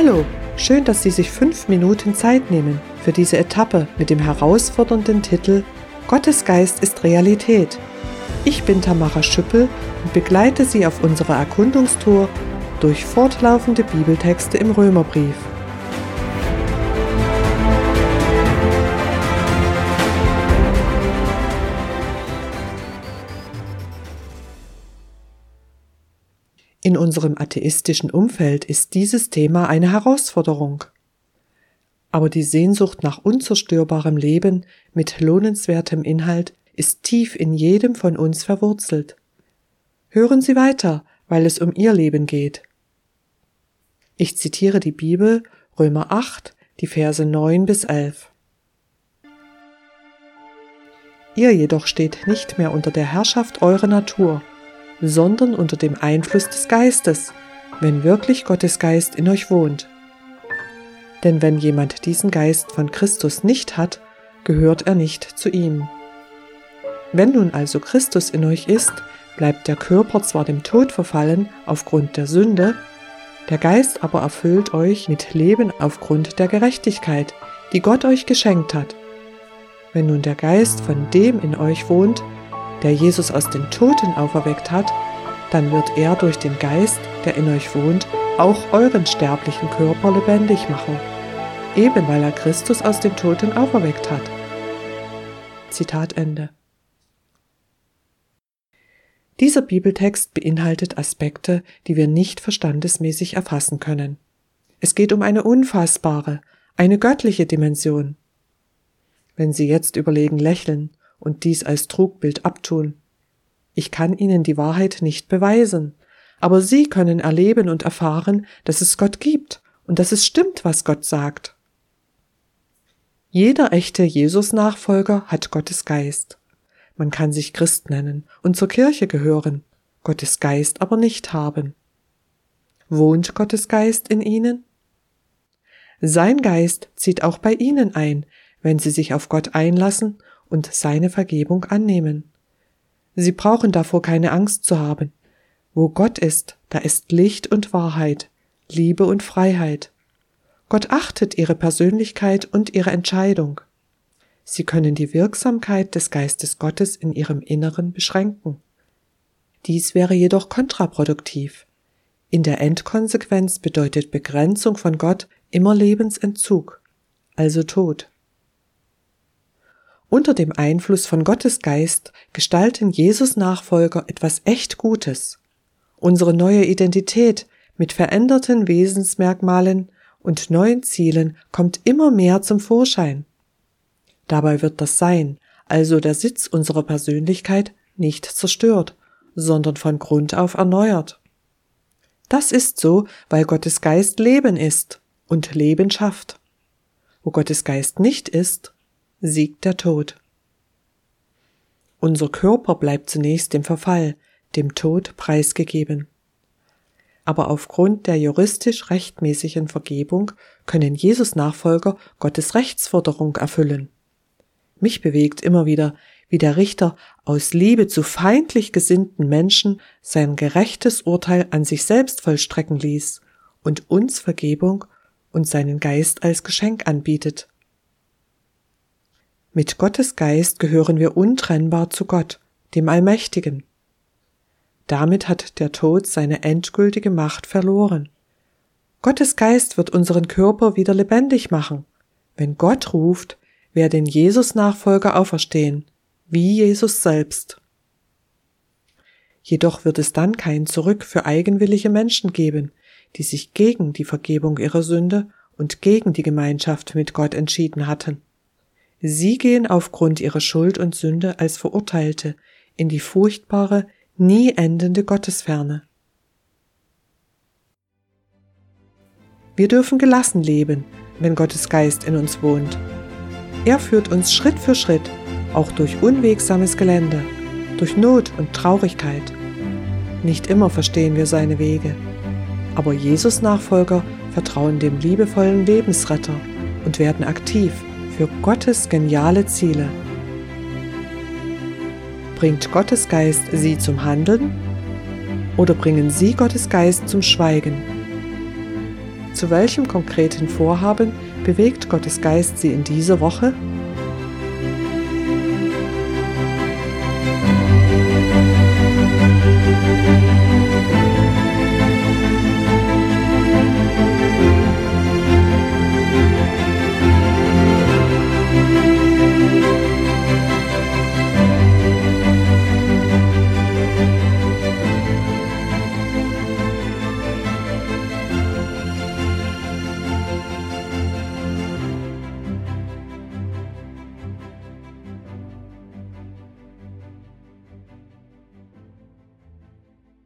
Hallo, schön, dass Sie sich fünf Minuten Zeit nehmen für diese Etappe mit dem herausfordernden Titel Gottes Geist ist Realität. Ich bin Tamara Schüppel und begleite Sie auf unserer Erkundungstour durch fortlaufende Bibeltexte im Römerbrief. In unserem atheistischen Umfeld ist dieses Thema eine Herausforderung. Aber die Sehnsucht nach unzerstörbarem Leben mit lohnenswertem Inhalt ist tief in jedem von uns verwurzelt. Hören Sie weiter, weil es um Ihr Leben geht. Ich zitiere die Bibel, Römer 8, die Verse 9 bis 11. Ihr jedoch steht nicht mehr unter der Herrschaft eurer Natur, sondern unter dem Einfluss des Geistes, wenn wirklich Gottes Geist in euch wohnt. Denn wenn jemand diesen Geist von Christus nicht hat, gehört er nicht zu ihm. Wenn nun also Christus in euch ist, bleibt der Körper zwar dem Tod verfallen aufgrund der Sünde, der Geist aber erfüllt euch mit Leben aufgrund der Gerechtigkeit, die Gott euch geschenkt hat. Wenn nun der Geist von dem in euch wohnt, der Jesus aus den Toten auferweckt hat, dann wird er durch den Geist, der in euch wohnt, auch euren sterblichen Körper lebendig machen, eben weil er Christus aus den Toten auferweckt hat. Zitat Ende. Dieser Bibeltext beinhaltet Aspekte, die wir nicht verstandesmäßig erfassen können. Es geht um eine unfassbare, eine göttliche Dimension. Wenn Sie jetzt überlegen lächeln, und dies als Trugbild abtun. Ich kann Ihnen die Wahrheit nicht beweisen, aber Sie können erleben und erfahren, dass es Gott gibt und dass es stimmt, was Gott sagt. Jeder echte Jesus-Nachfolger hat Gottes Geist. Man kann sich Christ nennen und zur Kirche gehören, Gottes Geist aber nicht haben. Wohnt Gottes Geist in Ihnen? Sein Geist zieht auch bei Ihnen ein, wenn Sie sich auf Gott einlassen und seine Vergebung annehmen. Sie brauchen davor keine Angst zu haben. Wo Gott ist, da ist Licht und Wahrheit, Liebe und Freiheit. Gott achtet ihre Persönlichkeit und ihre Entscheidung. Sie können die Wirksamkeit des Geistes Gottes in ihrem Inneren beschränken. Dies wäre jedoch kontraproduktiv. In der Endkonsequenz bedeutet Begrenzung von Gott immer Lebensentzug, also Tod. Unter dem Einfluss von Gottes Geist gestalten Jesus Nachfolger etwas echt Gutes. Unsere neue Identität mit veränderten Wesensmerkmalen und neuen Zielen kommt immer mehr zum Vorschein. Dabei wird das Sein, also der Sitz unserer Persönlichkeit, nicht zerstört, sondern von Grund auf erneuert. Das ist so, weil Gottes Geist Leben ist und Leben schafft. Wo Gottes Geist nicht ist, siegt der Tod. Unser Körper bleibt zunächst dem Verfall, dem Tod preisgegeben. Aber aufgrund der juristisch rechtmäßigen Vergebung können Jesus Nachfolger Gottes Rechtsforderung erfüllen. Mich bewegt immer wieder, wie der Richter aus Liebe zu feindlich gesinnten Menschen sein gerechtes Urteil an sich selbst vollstrecken ließ und uns Vergebung und seinen Geist als Geschenk anbietet. Mit Gottes Geist gehören wir untrennbar zu Gott, dem Allmächtigen. Damit hat der Tod seine endgültige Macht verloren. Gottes Geist wird unseren Körper wieder lebendig machen. Wenn Gott ruft, werden Jesus Nachfolger auferstehen, wie Jesus selbst. Jedoch wird es dann kein Zurück für eigenwillige Menschen geben, die sich gegen die Vergebung ihrer Sünde und gegen die Gemeinschaft mit Gott entschieden hatten. Sie gehen aufgrund ihrer Schuld und Sünde als Verurteilte in die furchtbare, nie endende Gottesferne. Wir dürfen gelassen leben, wenn Gottes Geist in uns wohnt. Er führt uns Schritt für Schritt, auch durch unwegsames Gelände, durch Not und Traurigkeit. Nicht immer verstehen wir seine Wege, aber Jesus Nachfolger vertrauen dem liebevollen Lebensretter und werden aktiv für Gottes geniale Ziele. Bringt Gottes Geist Sie zum Handeln oder bringen Sie Gottes Geist zum Schweigen? zu welchem konkreten Vorhaben bewegt Gottes Geist Sie in dieser Woche?